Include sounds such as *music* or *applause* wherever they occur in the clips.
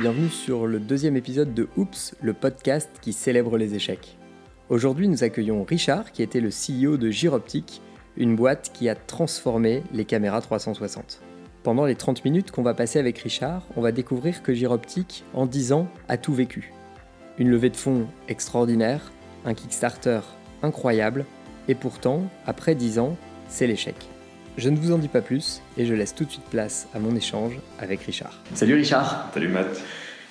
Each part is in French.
Bienvenue sur le deuxième épisode de Oops, le podcast qui célèbre les échecs. Aujourd'hui, nous accueillons Richard, qui était le CEO de Gyroptique, une boîte qui a transformé les caméras 360. Pendant les 30 minutes qu'on va passer avec Richard, on va découvrir que Gyroptique, en 10 ans, a tout vécu. Une levée de fonds extraordinaire, un Kickstarter incroyable, et pourtant, après 10 ans, c'est l'échec. Je ne vous en dis pas plus et je laisse tout de suite place à mon échange avec Richard. Salut Richard Salut Matt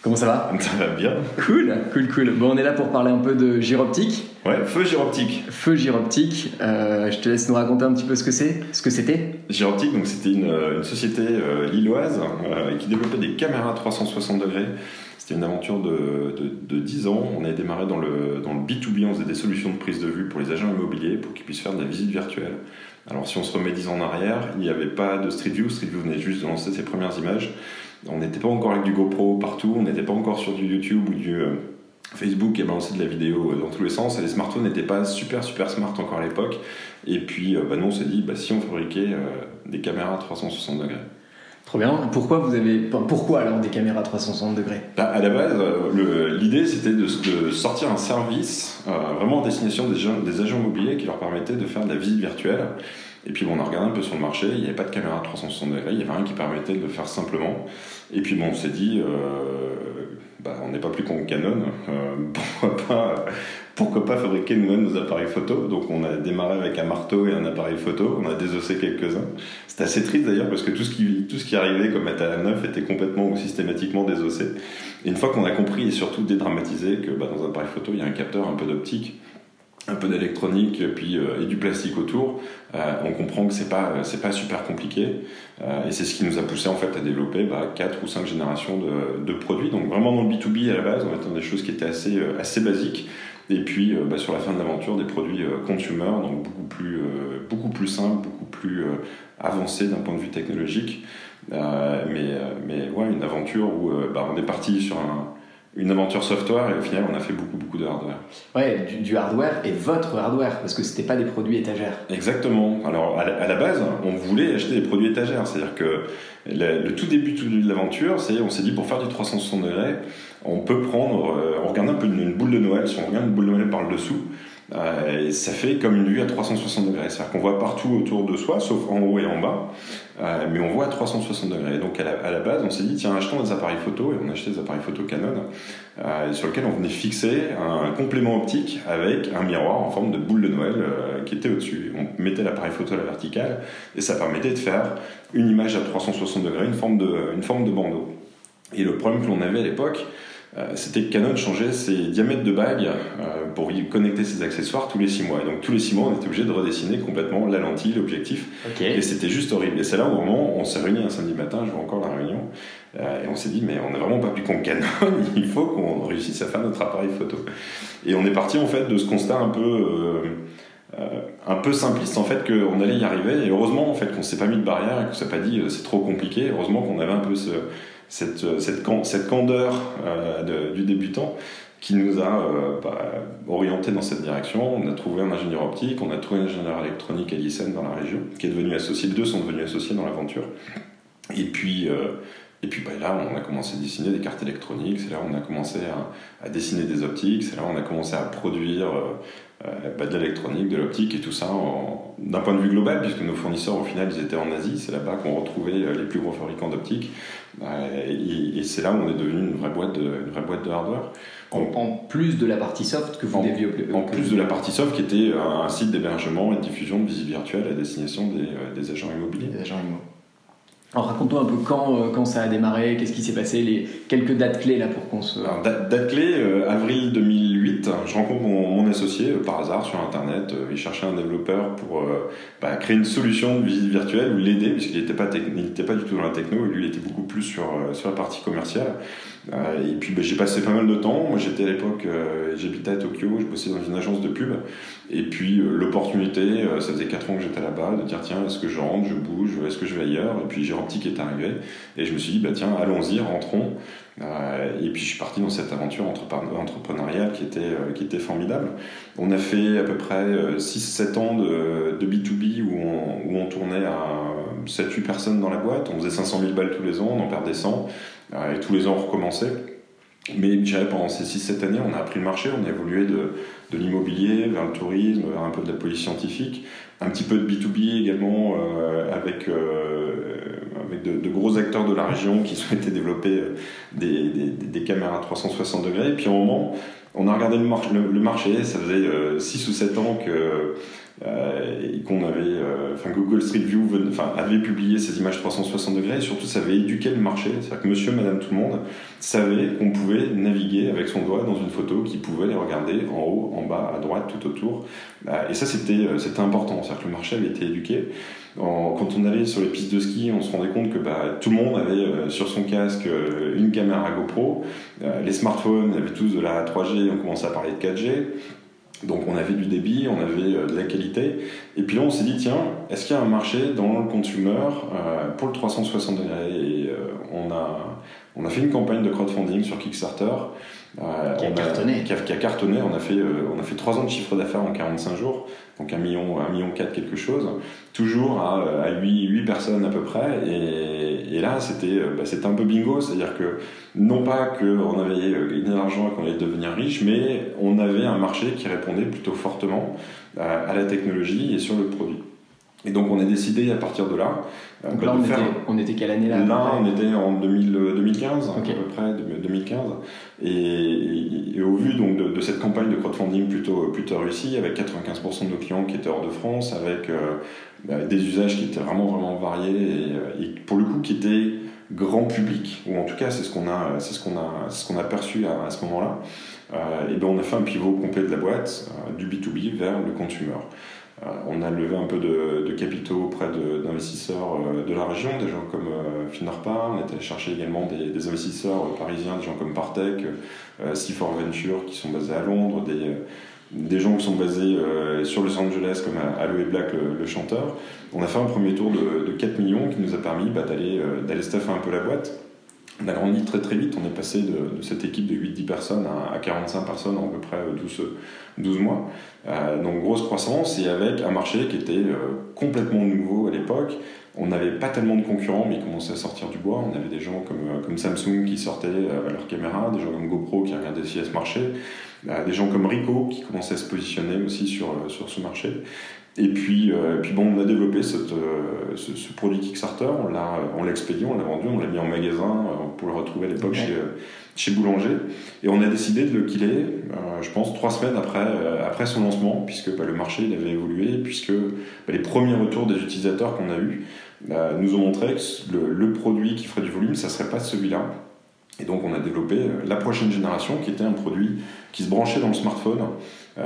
Comment ça va? Ça va bien Cool, cool, cool. Bon, on est là pour parler un peu de Gyroptique. Ouais, Feu Gyroptique. Feu Gyroptique, euh, je te laisse nous raconter un petit peu ce que c'est, ce que c'était. Gyroptique, donc c'était une, une, société euh, lilloise euh, qui développait des caméras 360 degrés. C'était une aventure de, de, de, 10 ans. On a démarré dans le, dans le B2B, on faisait des solutions de prise de vue pour les agents immobiliers pour qu'ils puissent faire de la visite virtuelle. Alors si on se remet 10 ans en arrière, il n'y avait pas de Street View. Street View venait juste de lancer ses premières images. On n'était pas encore avec du GoPro partout, on n'était pas encore sur du YouTube ou du euh, Facebook a balancé de la vidéo dans tous les sens. Les smartphones n'étaient pas super super smart encore à l'époque. Et puis euh, bah, nous on s'est dit, bah, si on fabriquait euh, des caméras à 360 degrés. Trop bien. Pourquoi vous avez, pourquoi alors des caméras 360 degrés? Bah, À la base, l'idée c'était de, sortir un service euh, vraiment en destination des, des agents immobiliers qui leur permettait de faire de la visite virtuelle. Et puis bon, on a regardé un peu sur le marché, il n'y avait pas de caméra 360 degrés, il y avait rien qui permettait de le faire simplement. Et puis bon, on s'est dit, euh, bah, on n'est pas plus con Canon, euh, *laughs* pourquoi pas pourquoi pas fabriquer nous-mêmes nos appareils photo Donc on a démarré avec un marteau et un appareil photo, on a désossé quelques-uns. C'était assez triste d'ailleurs parce que tout ce qui, tout ce qui arrivait comme à neuf était complètement ou systématiquement désossé. Et une fois qu'on a compris et surtout dédramatisé que bah, dans un appareil photo il y a un capteur, un peu d'optique, un peu d'électronique puis euh, et du plastique autour, euh, on comprend que c'est pas c'est pas super compliqué euh, et c'est ce qui nous a poussé en fait à développer bah, 4 ou 5 générations de, de, produits. Donc vraiment dans le B2B à la base, on était dans des choses qui étaient assez assez basiques et puis bah, sur la fin de l'aventure des produits consumer, donc beaucoup plus beaucoup plus simples, beaucoup plus avancés d'un point de vue technologique. mais mais ouais, une aventure où bah, on est parti sur un une aventure software et au final on a fait beaucoup beaucoup de hardware. Ouais, du, hardware et votre hardware parce que c'était pas des produits étagères. Exactement. Alors à la, base on voulait acheter des produits étagères, c'est-à-dire que le, tout début de l'aventure, c'est on s'est dit pour faire du 360 degrés, on peut prendre, euh, on regarde un peu une, boule de Noël, si on regarde une boule de Noël par le dessous, euh, et ça fait comme une vue à 360 degrés. C'est-à-dire qu'on voit partout autour de soi, sauf en haut et en bas, euh, mais on voit à 360 degrés. Donc à la, base, on s'est dit, tiens, achetons des appareils photo, et on a acheté des appareils photo Canon, euh, sur lesquels on venait fixer un complément optique avec un miroir en forme de boule de Noël qui était au-dessus. On mettait l'appareil photo à la verticale, et ça permettait de faire une image à 360 degrés, une forme de, bandeau. Et le problème que l'on avait à l'époque, c'était que Canon changeait ses diamètres de bague euh, pour y connecter ses accessoires tous les 6 mois. Et donc tous les 6 mois, on était obligé de redessiner complètement la lentille, l'objectif. Et c'était juste horrible. Et c'est là où moment, on s'est réunis un samedi matin, je vois encore la réunion, euh, et on s'est dit, mais on n'est vraiment pas plus con que Canon, *laughs* il faut qu'on réussisse à faire notre appareil photo. Et on est parti en fait de ce constat un peu... un peu simpliste en fait qu'on allait y arriver et heureusement en fait qu'on s'est pas mis de barrière et qu'on s'est pas dit c'est trop compliqué heureusement qu'on avait un peu ce, cette, euh, cette, cette candeur euh, du débutant qui nous a euh, bah, orienté dans cette direction. On a trouvé un ingénieur optique, on a trouvé un ingénieur électronique à Lyssen dans la région, qui est devenu associé. Deux sont devenus associés dans l'aventure. Et puis, euh, et puis bah, là, on a commencé à dessiner des cartes électroniques. C'est là où on a commencé à, à dessiner des optiques. C'est là où on a commencé à produire bah, de l'électronique, de l'optique et tout ça d'un point de vue global, puisque nos fournisseurs au final ils étaient en Asie, c'est là-bas qu'on retrouvait les plus gros fabricants d'optique. Euh, et, c'est là où on est devenu une vraie boîte de, une vraie boîte de hardware. En, plus de la partie soft que vous en, développez En plus de la partie soft qui était un, site d'hébergement et de diffusion de visite virtuelle à destination des, euh, des agents immobiliers. Des agents immobiliers. Alors raconte-nous un peu quand, euh, quand ça a démarré, qu'est-ce qui s'est passé, les quelques dates clés là pour qu'on se... Alors, date, clé, euh, avril 2008, je rencontre mon, associé euh, par hasard sur internet, il cherchait un développeur pour bah, créer une solution de visite virtuelle ou l'aider, puisqu'il n'était pas, du tout dans la techno, lui il était beaucoup plus sur la partie commerciale. Et puis bah, j'ai passé pas mal de temps, moi j'étais à l'époque, j'habitais à Tokyo, je bossais dans une agence de pub, et puis l'opportunité, ça faisait 4 ans que j'étais là-bas, de dire tiens, est-ce que je rentre, je bouge, est-ce que je vais ailleurs, et puis j'ai qui est arrivé. Et je me suis dit, bah, tiens, allons-y, rentrons. Euh, et puis je suis parti dans cette aventure entrepreneuriale qui était, euh, qui était formidable. On a fait à peu près 6-7 euh, ans de, de, B2B où on, où on tournait à 7-8 personnes dans la boîte, on faisait 500 000 balles tous les ans, on en perdait 100, et tous les ans on recommençait. Mais je dirais pendant ces 6-7 années, on a appris le marché, on a évolué de, de l'immobilier vers le tourisme, vers un peu de la police scientifique, un petit peu de B2B également, avec, avec de, gros acteurs de la région qui souhaitaient développer des, des, des caméras 360 degrés. Et puis à un moment, on a regardé le, le, marché, ça faisait 6 ou 7 ans que euh, qu'on avait, euh, enfin Google Street View avait publié ces images 360 degrés et surtout ça avait éduqué le marché, c'est-à-dire que monsieur, madame, tout le monde savait qu'on pouvait naviguer avec son doigt dans une photo, qu'il pouvait les regarder en haut, en bas, à droite, tout autour. Euh, et ça c'était, c'était important, c'est-à-dire que le marché avait été éduqué. quand on allait sur les pistes de ski, on se rendait compte que bah, tout le monde avait sur son casque une caméra GoPro, les smartphones avaient tous de la 3G, on commençait à parler de 4G. Donc on avait du débit, on avait euh, de la qualité. Et puis là on s'est dit, tiens, est-ce qu'il y a un marché dans le consumer euh, pour le 360 degrés Et euh, on, a, on a fait une campagne de crowdfunding sur Kickstarter. Qui a, cartonné. Qui a, cartonné. On a fait, on a fait 3 ans de chiffre d'affaires en 45 jours, donc 1 million, 1 million 4 quelque chose, toujours à, à 8, 8 personnes à peu près. Et, et là c'était bah, un peu bingo, c'est-à-dire que non pas qu'on avait gagné de l'argent et qu'on allait devenir riche, mais on avait un marché qui répondait plutôt fortement euh, à la technologie et sur le produit. Et donc on a décidé à partir de là. Euh, donc là, on, faire... était, on était quelle année là Là, on était en 2015, à peu près, 2015. Et, au vu donc de, cette campagne de crowdfunding plutôt, plutôt réussie, avec 95% de nos clients qui étaient hors de France, avec euh, bah, des usages qui étaient vraiment, vraiment variés, et, et pour le coup qui étaient grand public, ou en tout cas c'est ce qu'on a, c'est ce qu'on a, ce qu'on a perçu à, ce moment-là. Euh, et ben on a fait un pivot complet de la boîte euh, du B2B vers le consumer. Euh, on a levé un peu de, capitaux auprès d'investisseurs de, la région, des gens comme Finarpa, on est allé chercher également des, investisseurs parisiens, des gens comme Partech, C4 Venture qui sont basés à Londres, des des gens qui sont basés euh, sur Los Angeles, comme Aloe Black, le, chanteur. On a fait un premier tour de, 4 millions qui nous a permis bah, euh, d'aller staffer un peu la boîte. On a grandi très très vite, on est passé de, cette équipe de 8-10 personnes à, 45 personnes en à peu près 12, 12 mois. Euh, donc grosse croissance et avec un marché qui était complètement nouveau à l'époque. On n'avait pas tellement de concurrents, mais ils commençaient à sortir du bois. On avait des gens comme, comme Samsung qui sortaient leur caméra, des gens comme GoPro qui regardaient aussi à ce marché des gens comme Rico qui commençaient à se positionner aussi sur, euh, sur ce marché. Et puis, euh, puis bon, on a développé cette, euh, ce, produit Kickstarter, on l'a, on l'a expédié, on l'a vendu, on l'a mis en magasin pour le retrouver à l'époque chez, chez Boulanger. Et on a décidé de le killer, je pense, trois semaines après, après son lancement, puisque bah, le marché il avait évolué, puisque bah, les premiers retours des utilisateurs qu'on a eus nous ont montré que le, le, produit qui ferait du volume, ça serait pas celui-là. Et donc on a développé la prochaine génération qui était un produit qui se branchait dans le smartphone, euh,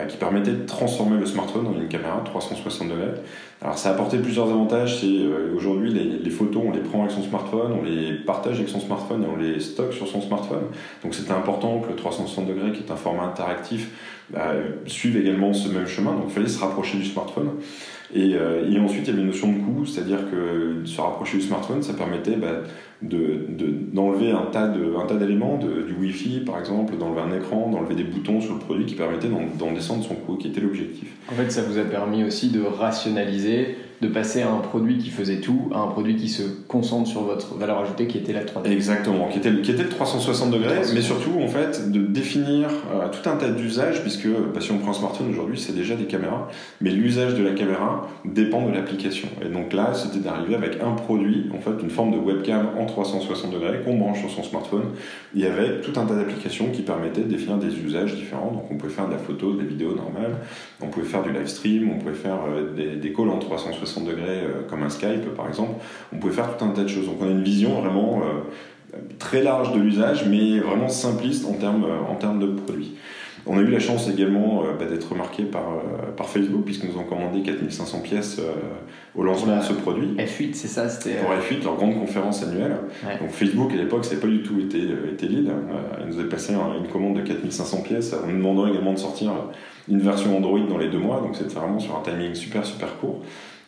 qui permettait de transformer le smartphone en une caméra 360 degrés. Alors ça a apporté plusieurs avantages. C'est euh, aujourd'hui les, photos, on les prend avec son smartphone, on les partage avec son smartphone et on les stocke sur son smartphone. Donc c'était important que le 360 degrés, qui est un format interactif, euh, suive également ce même chemin. Donc il fallait se rapprocher du smartphone. Et, et, ensuite, il y avait une notion de coût, c'est-à-dire que se rapprocher du smartphone, ça permettait bah, d'enlever de, un tas d'éléments, du Wi-Fi par exemple, d'enlever un écran, d'enlever des boutons sur le produit qui permettaient d'en descendre son coût, qui était l'objectif. En fait, ça vous a permis aussi de rationaliser de passer à un produit qui faisait tout à un produit qui se concentre sur votre valeur ajoutée qui était la 3D. Exactement, qui était, qui était le 360 degrés, mais surtout en fait de définir euh, tout un tas d'usages, puisque bah, si on prend un smartphone aujourd'hui, c'est déjà des caméras, mais l'usage de la caméra dépend de l'application. Et donc là, c'était d'arriver avec un produit, en fait, une forme de webcam en 360 degrés qu'on branche sur son smartphone, et avec tout un tas d'applications qui permettaient de définir des usages différents. Donc on pouvait faire de la photo, des vidéos normales, on pouvait faire du live stream, on pouvait faire euh, des, des calls en 360 60 degrés euh, comme un Skype par exemple, on pouvait faire tout un tas de choses. Donc on a une vision vraiment euh, très large de l'usage, mais vraiment simpliste en termes, euh, en termes de produits. On a eu la chance également bah, d'être remarqué par, par Facebook, puisqu'ils nous ont commandé 4500 pièces au lancement de ce produit. F8, c'est ça c'était... Pour F8, leur grande conférence annuelle. Donc Facebook, à l'époque, c'est pas du tout été, été lead. ils nous avaient passé une commande de 4500 pièces en nous demandant également de sortir une version Android dans les deux mois. Donc c'était vraiment sur un timing super, super court.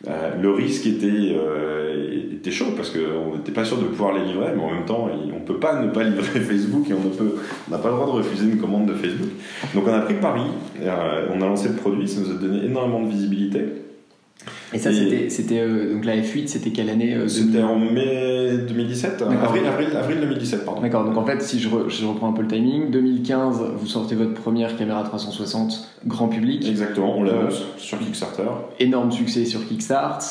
Euh, le risque était, euh, était chaud parce qu'on n'était pas sûr de pouvoir les livrer, mais en même temps, on ne peut pas ne pas livrer *laughs* Facebook et on n'a pas le droit de refuser une commande de Facebook. Donc on a pris Paris, euh, on a lancé le produit, ça nous a donné énormément de visibilité. Et ça, c'était euh, donc la F8, c'était quelle année euh, C'était en mai 2017, avril, avril, avril 2017, pardon. D'accord, donc en fait, si je, je, reprends un peu le timing, 2015, vous sortez votre première caméra 360 grand public. Exactement, on l'annonce euh, sur Kickstarter. Énorme succès sur Kickstarter.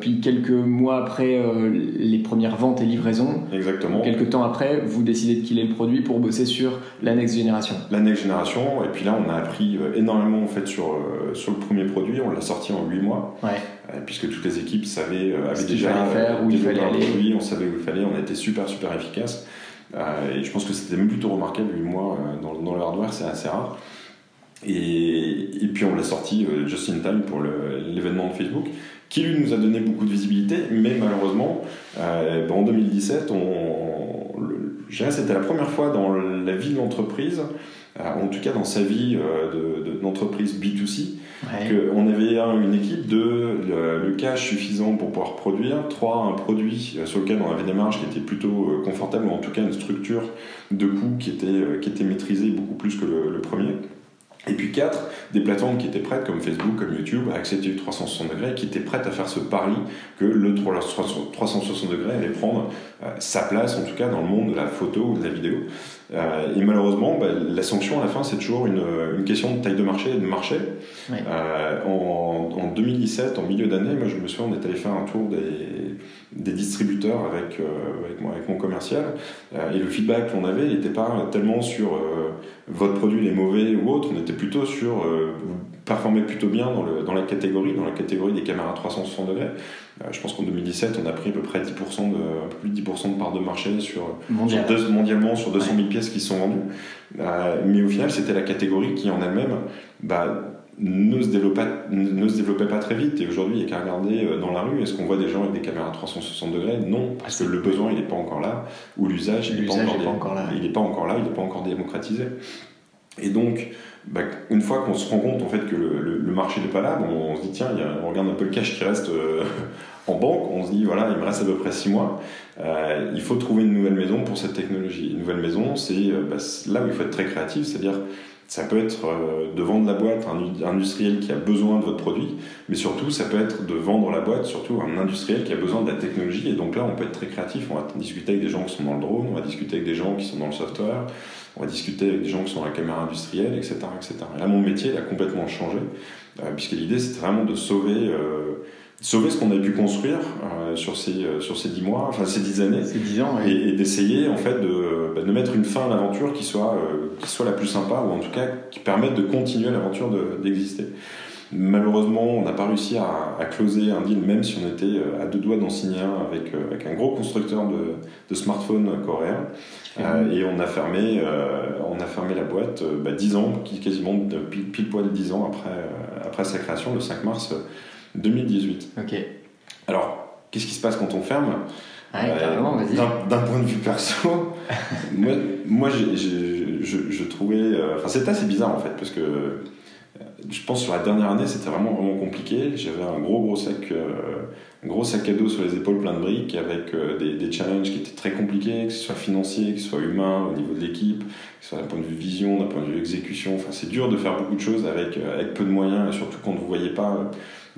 puis quelques mois après les premières ventes et livraisons. Exactement. Quelques temps après, vous décidez de killer le produit pour bosser sur la next génération. La next génération, et puis là, on a appris énormément en fait sur, sur le premier produit. On l'a sorti en 8 mois. Ouais. Euh, puisque toutes les équipes savaient, euh, avaient déjà faire, où il fallait aller. on savait où il fallait, on été super super efficace. Euh, et je pense que c'était même plutôt remarquable, moi, dans, dans le hardware, c'est assez rare. Et, et, puis on l'a sorti just in time pour l'événement de Facebook, qui lui nous a donné beaucoup de visibilité, mais malheureusement, en 2017, on, c'était la première fois dans la vie de l'entreprise, en tout cas dans sa vie d'entreprise B2C, qu'on avait une équipe de le, cash suffisant pour pouvoir produire, trois, un produit sur lequel on avait des marges qui étaient plutôt euh, confortables, ou en tout cas une structure de coûts qui était, euh, qui était maîtrisée beaucoup plus que le, premier. Et puis quatre, des plateformes qui étaient prêtes, comme Facebook, comme YouTube, à accepter le 360 degrés, qui étaient prêtes à faire ce pari que le 360 degrés allait prendre euh, sa place, en tout cas dans le monde de la photo ou de la vidéo. Euh, et malheureusement, bah, la sanction à la fin, c'est toujours une, une, question de taille de marché et de marché. Euh, en, en, 2017, en milieu d'année, moi je me souviens, on est allé faire un tour des, des distributeurs avec, euh, avec, moi, avec, mon commercial. Et le feedback qu'on avait, il n'était pas tellement sur votre produit est mauvais ou autre, on était plutôt sur performez plutôt bien dans, le, dans la catégorie, dans la catégorie des caméras 360 degrés. je pense qu'en 2017, on a pris à peu près 10% de, un peu plus de 10% de part de marché sur, mondialement sur 200 000 pièces qui sont vendues. mais au final, c'était la catégorie qui en elle-même bah, ne se, développait, ne se développait pas très vite. Et aujourd'hui, il n'y a qu'à regarder euh, dans la rue. Est-ce qu'on voit des gens avec des caméras 360 degrés? Non, parce que le besoin, il n'est pas encore là, ou l'usage, il n'est pas, encore là. Il n'est pas encore là, il n'est pas encore démocratisé. Et donc, bah, une fois qu'on se rend compte en fait que le, marché n'est pas là, on, se dit tiens, on regarde un peu le cash qui reste euh, *laughs* en banque, on se dit voilà, il me reste à peu près 6 mois, euh, il faut trouver une nouvelle maison pour cette technologie. Une nouvelle maison, c'est bah, là où il faut être très créatif, c'est-à-dire ça peut être euh, de vendre la boîte à un industriel qui a besoin de votre produit, mais surtout, ça peut être de vendre la boîte surtout à un industriel qui a besoin de la technologie. Et donc là, on peut être très créatif. On va discuter avec des gens qui sont dans le drone, on va discuter avec des gens qui sont dans le software, on va discuter avec des gens qui sont dans la caméra industrielle, etc. etc. Et là, mon métier, il a complètement changé, euh, puisque l'idée, c'était vraiment de sauver... Euh, sauver ce qu'on a pu construire euh, sur ces euh, sur ces dix mois, enfin ces dix années, ces 10 ans, et, d'essayer en fait de, bah, de mettre une fin à l'aventure qui soit euh, qui soit la plus sympa ou en tout cas qui permette de continuer l'aventure d'exister. Malheureusement, on n'a pas réussi à, à, closer un deal, même si on était à deux doigts d'en signer un avec, avec un gros constructeur de, de smartphones coréen. et on a fermé, on a fermé la boîte bah, 10 ans, quasiment pile, pile poil 10 ans après, après sa création, le 5 mars 2018. Ok. Alors, qu'est-ce qui se passe quand on ferme? Euh, D'un point de vue perso, *laughs* moi, moi je, je, trouvais. Euh, enfin, c'était assez bizarre en fait, parce que euh, je pense sur la dernière année, c'était vraiment vraiment compliqué. J'avais un gros gros sac, un gros sac à dos sur les épaules plein de briques, avec des, des, challenges qui étaient très compliqués, que ce soit financier, que ce soit humain, au niveau de l'équipe, que ce soit d'un point de vue vision, d'un point de vue exécution. Enfin, c'est dur de faire beaucoup de choses avec, avec peu de moyens, et surtout quand vous ne voyez pas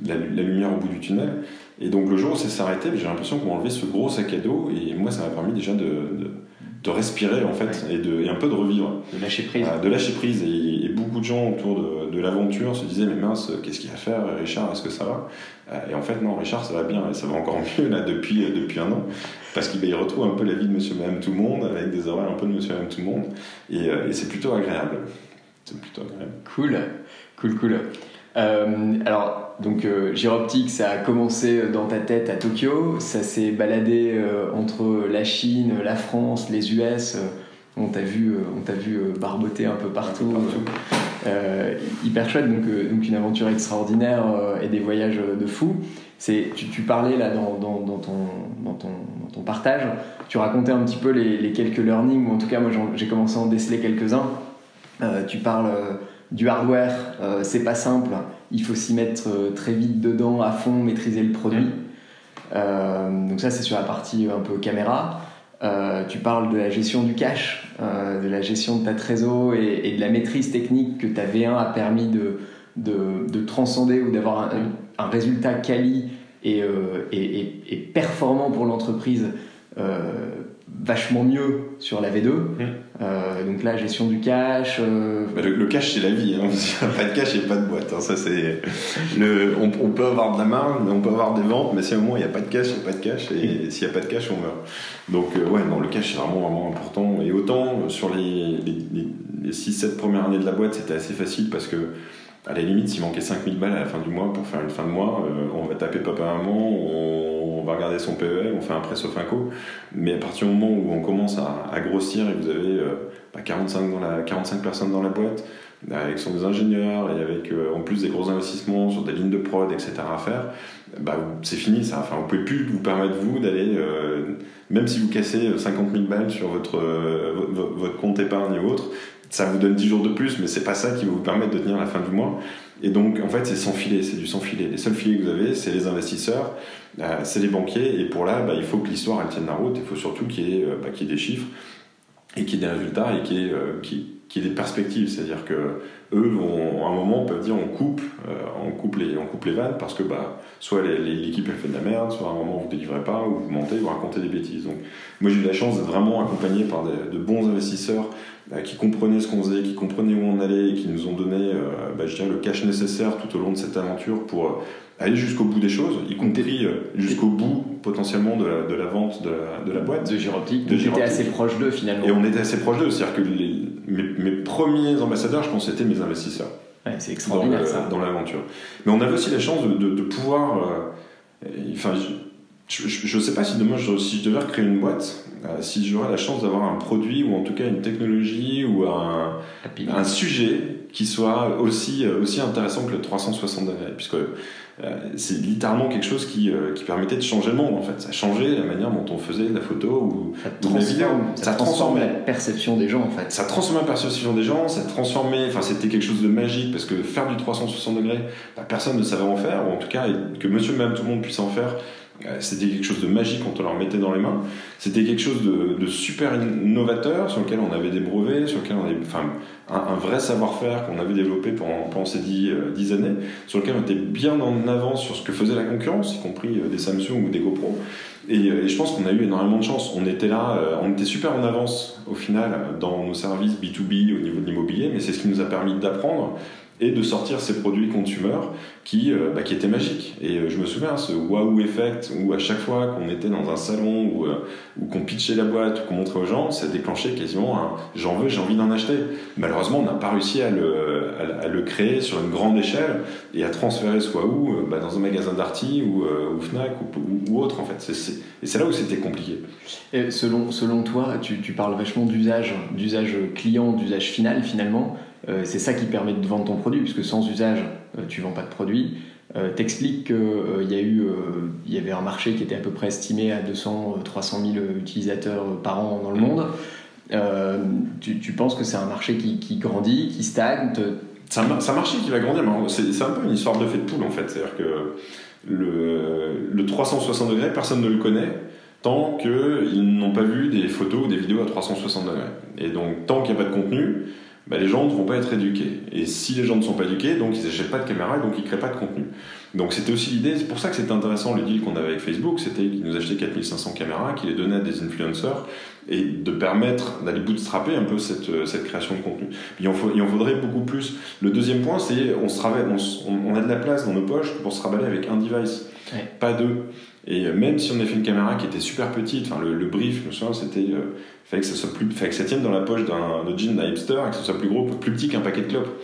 la, lumière au bout du tunnel. Et donc le jour où ça s'est arrêté, j'ai l'impression qu'on enlevé ce gros sac à dos et moi ça m'a permis déjà de, de, respirer en fait et, de, et un peu de revivre. De lâcher prise. de lâcher prise. Et, gens autour de, l'aventure se disaient mais mince, qu'est-ce qu'il va faire Richard Est-ce que ça va? Euh, Et en fait non, Richard ça va bien et ça va encore mieux là depuis, depuis un an parce qu'il retrouve un peu la vie de monsieur madame tout le monde avec des horaires un peu de monsieur madame tout le monde et, euh, et c'est plutôt agréable. C'est plutôt. Cool, cool, cool. Euh, alors, donc, euh, Gyroptique, ça a commencé dans ta tête à Tokyo, ça s'est baladé euh, entre la Chine, la France, les US. On t'a vu, on t'a vu barboter un peu partout. hyper chouette, donc, donc une aventure extraordinaire et des voyages de fou. C'est, tu, tu, parlais là dans, dans, dans, ton, dans, ton, dans, ton, partage, tu racontais un petit peu les, les quelques learnings, ou en tout cas moi j'ai commencé à en déceler quelques-uns. tu parles du hardware, euh, c'est pas simple, il faut s'y mettre euh, très vite dedans, à fond, maîtriser le produit. Euh, donc ça c'est sur la partie un peu caméra. Tu parles de la gestion du cash, de la gestion de ta trésor et, de la maîtrise technique que ta V1 a permis de, de, transcender ou d'avoir un, résultat quali et, et, performant pour l'entreprise vachement mieux sur la V2. Mmh. Euh, donc là, gestion du cash. Euh, bah, le, cash, c'est la vie. Hein. *laughs* pas de cash, il n'y a pas de boîte. Hein. Ça, c'est le... on, peut avoir de la marge, on peut avoir des ventes, mais si à un moment il n'y a pas de cash, il n'y a pas de cash. Et mmh. s'il n'y a pas de cash, on meurt. Donc, euh, ouais, non, le cash, c'est vraiment, vraiment important. Et autant sur les, les, les 6-7 premières années de la boîte, c'était assez facile parce que à la limite, s'il manquait 5000 balles à la fin du mois pour faire une fin de mois, on va taper papa maman, on on va regarder son PEL, on fait un prêt Sofinco, mais à partir du moment où on commence à, grossir et vous avez 45, euh, bah, dans la, 45 personnes dans la boîte, avec son des ingénieurs et avec euh, en plus des gros investissements sur des lignes de prod, etc. à faire, bah, c'est fini ça. Enfin, vous pouvez plus vous permettre vous d'aller, euh, même si vous cassez 50 000 balles sur votre, compte épargne ou autre, ça vous donne 10 jours de plus, mais c'est pas ça qui va vous permettre de tenir la fin du mois. Et donc, en fait, c'est sans filet, c'est du sans filet. Les seuls filets que vous avez, c'est les investisseurs, euh, c'est les banquiers, et pour là, bah, il faut que l'histoire elle tienne la route, il faut surtout qu'il y, ait, euh, bah, des chiffres, et qu'il y ait des résultats, et qu'il y, ait, euh, des perspectives. C'est-à-dire que eux, vont, à un moment, peuvent dire on coupe, on coupe, les, on coupe les vannes, parce que bah, soit l'équipe elle fait de la merde, soit à un moment vous délivrez pas, ou vous mentez, vous racontez des bêtises. Donc, moi j'ai eu la chance d'être vraiment accompagné par de bons investisseurs qui comprenaient ce qu'on faisait, qui comprenaient où on allait et qui nous ont donné bah, je dirais, le cash nécessaire tout au long de cette aventure pour aller jusqu'au bout des choses, y compris euh, jusqu'au bout potentiellement de la, de la vente de la, de la, boîte. De Giroptique. De était assez proche d'eux finalement. Et on était assez proche d'eux, c'est-à-dire que mes, mes, premiers ambassadeurs, je pense, c'était mes investisseurs. Ouais, c'est extraordinaire dans, ça. Dans l'aventure. Mais on avait aussi la chance de, de, pouvoir. Euh, enfin, je ne sais pas si demain, je, si je devais recréer une boîte, euh, si j'aurais la chance d'avoir un produit ou en tout cas une technologie ou un, un sujet qui soit aussi, aussi intéressant que le 360 degrés. Puisque euh, c'est littéralement quelque chose qui, euh, qui, permettait de changer le monde en fait. Ça changeait la manière dont on faisait la photo ou, la vidéo. Ça, transformait la perception des gens en fait. Ça transformait la perception des gens, ça transformait, enfin c'était quelque chose de magique parce que faire du 360 degrés, bah, personne ne savait en faire, ou en tout cas que monsieur même tout le monde puisse en faire, euh, c'était quelque chose de magique quand on leur mettait dans les mains. C'était quelque chose de, super innovateur sur lequel on avait des brevets, sur lequel on avait enfin, un, vrai savoir-faire qu'on avait développé pendant, pendant ces dix, euh, années, sur lequel on était bien en avance sur ce que faisait la concurrence, y compris euh, des Samsung ou des GoPro. Et, je pense qu'on a eu énormément de chance. On était là, on était super en avance au final dans nos services B2B au niveau de l'immobilier, mais c'est ce qui nous a permis d'apprendre et de sortir ces produits consumer qui, euh, bah, qui étaient magiques. Et euh, je me souviens, ce wow effect, où à chaque fois qu'on était dans un salon ou euh, qu'on pitchait la boîte ou qu'on montrait aux gens, ça déclenchait quasiment un j'en veux, j'ai envie d'en acheter. Malheureusement, on n'a pas réussi à le, à, le, créer sur une grande échelle et à transférer ce wow bah, dans un magasin Darty ou, Fnac ou, ou, autre en fait. et c'est là où c'était compliqué. Et selon, selon toi, tu, tu parles vachement d'usage, d'usage client, d'usage final finalement. Euh, c'est ça qui permet de vendre ton produit, puisque sans usage, euh, tu vends pas de produit. Euh, t'expliques qu'il y, a eu, y avait un marché qui était à peu près estimé à 200, 300 000 utilisateurs par an dans le monde. Tu, penses que c'est un marché qui, grandit, qui stagne C'est un, marché qui va grandir, mais c'est un peu une histoire de fait de poule en fait. C'est-à-dire que le, le 360 degrés, personne ne le connaît tant qu'ils n'ont pas vu des photos ou des vidéos à 360 degrés. Et donc, tant qu'il n'y a pas de contenu, bah, les gens ne vont pas être éduqués. Et si les gens ne sont pas éduqués, donc ils n'achètent pas de caméra et donc ils ne créent pas de contenu. Donc c'était aussi l'idée, c'est pour ça que c'était intéressant le deal qu'on avait avec Facebook, c'était qu'ils nous achetaient 4500 caméras, qu'ils les donnaient à des influenceurs et de permettre d'aller bootstrapper un peu cette, euh, cette création de contenu. Il en, faut, il en faudrait beaucoup plus. Le deuxième point, c'est on, on, on, a de la place dans nos poches pour se raballer avec un device, pas deux. Et euh, même si on a fait une caméra qui était super petite, enfin le, brief, je me c'était euh, que ça soit plus, fallait que ça tienne dans la poche d'un jean d'un hipster et que ce soit plus gros, plus petit qu'un paquet de clopes.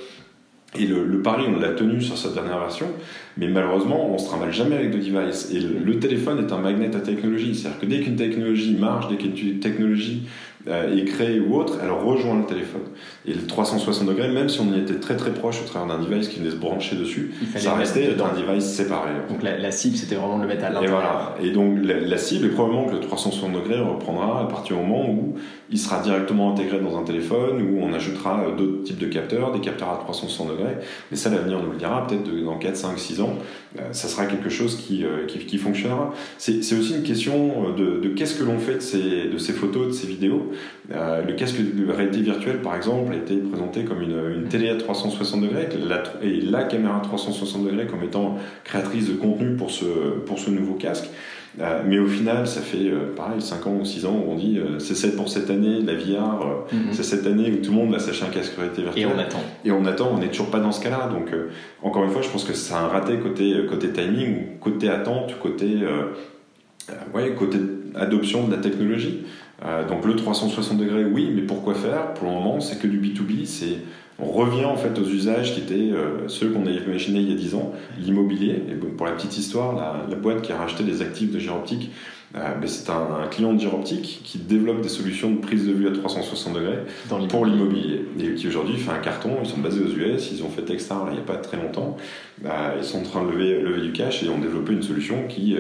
Et le, le pari, on l'a tenu sur sa dernière version, mais malheureusement, on se trimballe jamais avec de device. Et le, le téléphone est un magnet à technologie. C'est-à-dire que dès qu'une technologie marche, dès qu'une technologie euh, est créée ou autre, elle rejoint le téléphone. Et le 360 degrés, même si on y était très très proche au travers d'un device qui venait se brancher dessus, ça restait un device séparé. Donc la, cible, c'était vraiment de le mettre à l'intérieur. Et voilà. Et donc la, cible est probablement que le 360 degrés reprendra à partir du moment où il sera directement intégré dans un téléphone, où on ajoutera euh, d'autres types de capteurs, des capteurs à 360 degrés. Mais ça, l'avenir nous le dira, peut-être dans 4, 5, 6 ans, euh, ça sera quelque chose qui, qui, fonctionnera. C'est aussi une question de, de qu'est-ce que l'on fait de ces, de ces photos, de ces vidéos le casque de réalité virtuelle, par exemple, a été présenté comme une, une télé à 360 degrés et la caméra 360 degrés comme étant créatrice de contenu pour ce, pour ce nouveau casque. Euh, mais au final, ça fait euh, pareil 5 ans ou 6 ans où on dit euh, c'est c'est pour cette année, la VR, mhm. c'est cette année où tout le monde va s'acheter un casque réalité virtuelle. Et on attend. Et on attend, on n'est toujours pas dans ce cas-là. Donc, encore une fois, je pense que c'est un raté côté, côté timing, côté attente, côté, ouais, côté adoption de la technologie. Donc, le 360 degrés, oui, mais pourquoi faire? Pour le moment, c'est que du B2B, c'est on revient en fait aux usages qui étaient euh, ceux qu'on avait imaginés il y a 10 ans, l'immobilier. Et pour la petite histoire, la, boîte qui a racheté les actifs de Giroptique, euh, ben, c'est un, client de Giroptique qui développe des solutions de prise de vue à 360 degrés pour l'immobilier. Et qui aujourd'hui fait un carton, ils sont basés aux US, ils ont fait Techstar il n'y a pas très longtemps. Bah, ils sont en train de lever, lever, du cash et ont développé une solution qui,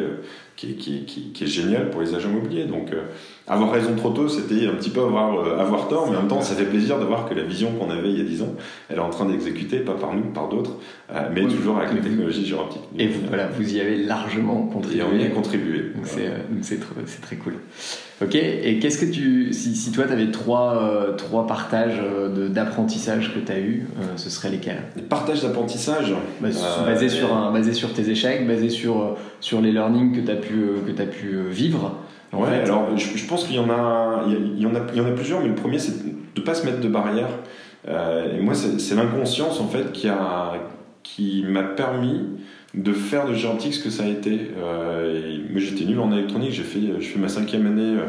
euh, qui, qui, qui, est géniale pour les agents immobiliers. Donc, avoir raison trop tôt, c'était un petit peu avoir, euh, avoir tort, mais en même temps, ça fait plaisir de voir que la vision qu'on avait il y a 10 ans, elle est en train d'exécuter, pas par nous, par d'autres, euh, mais toujours avec les technologies géoptiques. Et vous, voilà, vous y avez largement contribué. Et on y a contribué. Donc c'est très cool. Ok, et qu'est-ce que tu. Si, si toi, tu avais trois, euh, trois partages d'apprentissage que tu as eu, ce seraient lesquels? Les partages d'apprentissage? Bah, basés, sur un, basés sur tes échecs, basés sur, sur les learnings que tu as pu, que as pu vivre Ouais, alors je, pense qu'il y en a, il y, en a, il y en a plusieurs, mais le premier c'est de ne pas se mettre de barrière. Euh, et moi, c'est l'inconscience en fait qui a, qui m'a permis de faire de géantique ce que ça a été. Euh, j'étais nul en électronique. J'ai fait, je fais ma cinquième année euh,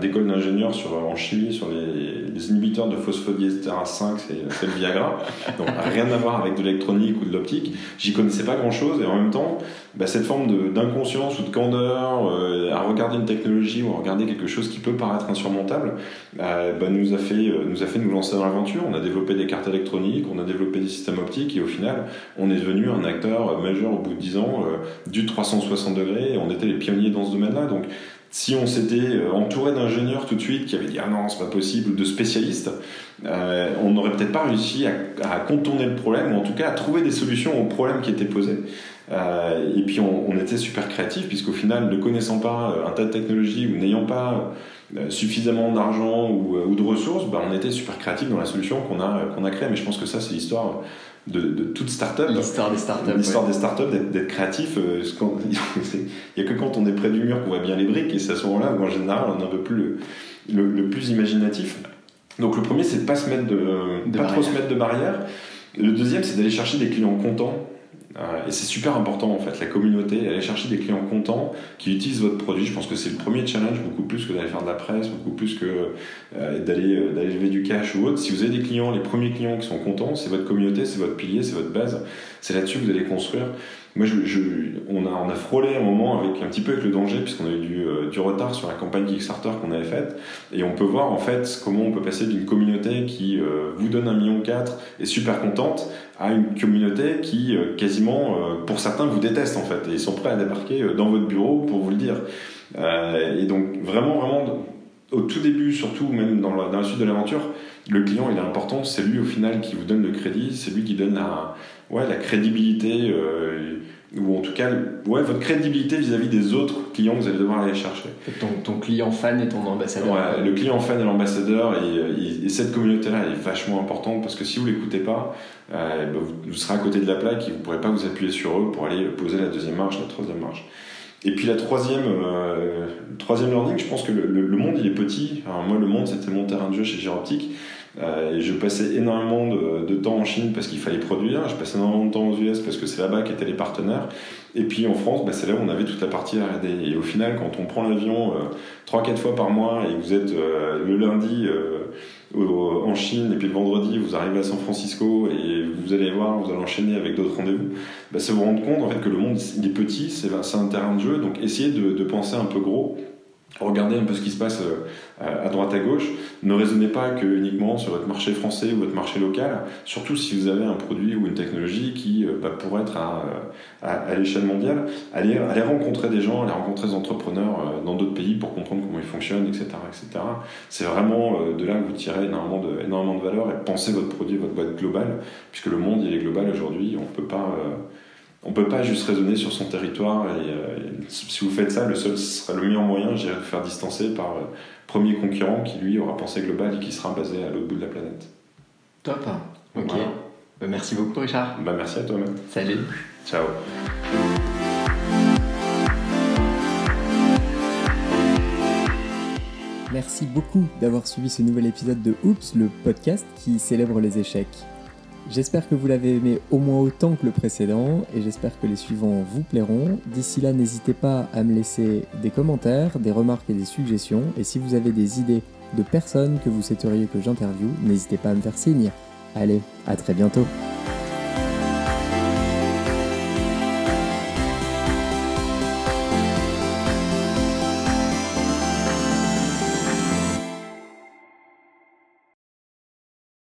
d'école d'ingénieur sur en chimie sur les, les inhibiteurs de phosphodiesterase 5, c'est le Viagra. Donc rien à voir avec de l'électronique ou de l'optique. J'y connaissais pas grand chose et en même temps bah, cette forme d'inconscience ou de candeur euh, à regarder une technologie ou à regarder quelque chose qui peut paraître insurmontable euh, bah, nous, a fait, euh, nous a fait nous lancer dans l'aventure. On a développé des cartes électroniques, on a développé des systèmes optiques et au final, on est devenu un acteur majeur au bout de 10 ans du 360 degrés et on était les pionniers dans ce domaine-là. Donc si on s'était entouré d'ingénieurs tout de suite qui avaient dit ah non c'est pas possible ou de spécialistes on n'aurait peut-être pas réussi à, à, contourner le problème ou en tout cas à trouver des solutions aux problèmes qui étaient posés euh, et puis on, on, était super créatifs, puisqu'au final, ne connaissant pas euh, un tas de technologies ou n'ayant pas euh, suffisamment d'argent ou, ou, de ressources, bah, on était super créatifs dans la solution qu'on a, qu'on a créée. Mais je pense que ça, c'est l'histoire de, de, toute startup. L'histoire des startups. L'histoire des startups, d'être créatif. *laughs* il n'y a que quand on est près du mur qu'on voit bien les briques, et c'est à ce moment-là où en général on est un peu plus le, le, plus imaginatif. Donc le premier, c'est de pas se mettre de, de pas trop se mettre de barrières. Le deuxième, c'est d'aller chercher des clients contents euh, et c'est super important en fait, la communauté, aller chercher des clients contents qui utilisent votre produit. Je pense que c'est le premier challenge, beaucoup plus que d'aller faire de la presse, beaucoup plus que euh, d'aller euh, lever du cash ou autre. Si vous avez des clients, les premiers clients qui sont contents, c'est votre communauté, c'est votre pilier, c'est votre base. C'est là-dessus que vous allez construire. Moi, on, a, frôlé un moment avec un petit peu avec le danger, puisqu'on a eu du, euh, retard sur la campagne Kickstarter qu'on avait faite. Et on peut voir en fait comment on peut passer d'une communauté qui euh, vous donne un million quatre et super contente à une communauté qui euh, quasiment, pour certains, vous déteste en fait. Et ils sont prêts à débarquer dans votre bureau pour vous le dire. et donc vraiment, vraiment, au tout début, surtout même dans la, dans la suite de l'aventure, le client il est important. C'est lui au final qui vous donne le crédit, c'est lui qui donne la ouais, la crédibilité, euh, ou en tout cas ouais, votre crédibilité vis-à-vis des autres clients que vous allez devoir aller chercher. Ton, ton client fan est ton ambassadeur. Ouais, le client fan est l'ambassadeur et, et, cette communauté-là est vachement importante parce que si vous l'écoutez pas, euh, bah, vous, serez à côté de la plaque et vous ne pourrez pas vous appuyer sur eux pour aller poser la deuxième marche, la troisième marche. Et puis la troisième, euh, troisième learning, je pense que le, le, monde il est petit. moi le monde c'était mon terrain de jeu chez Giroptique. Euh, je passais énormément de, temps en Chine parce qu'il fallait produire, je passais énormément de temps aux US parce que c'est là-bas qu'étaient les partenaires. Et puis en France, bah, c'est là où on avait toute la partie RD. Et au final, quand on prend l'avion euh, 3-4 fois par mois et vous êtes euh, le lundi euh, en Chine et puis le vendredi vous arrivez à San Francisco et vous allez voir, vous allez enchaîner avec d'autres rendez-vous, bah, c'est vous rendre compte en fait que le monde il est petit, c'est un terrain de jeu, donc essayez de, de penser un peu gros Regardez un peu ce qui se passe euh, à droite à gauche. Ne raisonnez pas que uniquement sur votre marché français ou votre marché local, surtout si vous avez un produit ou une technologie qui euh, bah, pourrait être à, à, l'échelle mondiale. Allez, allez, rencontrer des gens, allez rencontrer des entrepreneurs euh, dans d'autres pays pour comprendre comment ils fonctionnent, etc. etc. C'est vraiment de là que vous tirez énormément de, énormément de valeur et pensez votre produit, votre boîte globale, puisque le monde il est global aujourd'hui. On peut pas on peut pas juste raisonner sur son territoire. Et, si vous faites ça, le seul sera le meilleur moyen, j'irai vous faire distancer par le premier concurrent qui lui aura pensée globale et qui sera basé à l'autre bout de la planète. Top. Ok. Bah, merci beaucoup, Richard. Bah, merci à toi, même. Salut. Ciao. Merci beaucoup d'avoir suivi ce nouvel épisode de Oops, le podcast qui célèbre les échecs. J'espère que vous l'avez aimé au moins autant que le précédent et j'espère que les suivants vous plairont. D'ici là, n'hésitez pas à me laisser des commentaires, des remarques et des suggestions. Et si vous avez des idées de personnes que vous souhaiteriez que j'interviewe, n'hésitez pas à me faire signe. Allez, à très bientôt.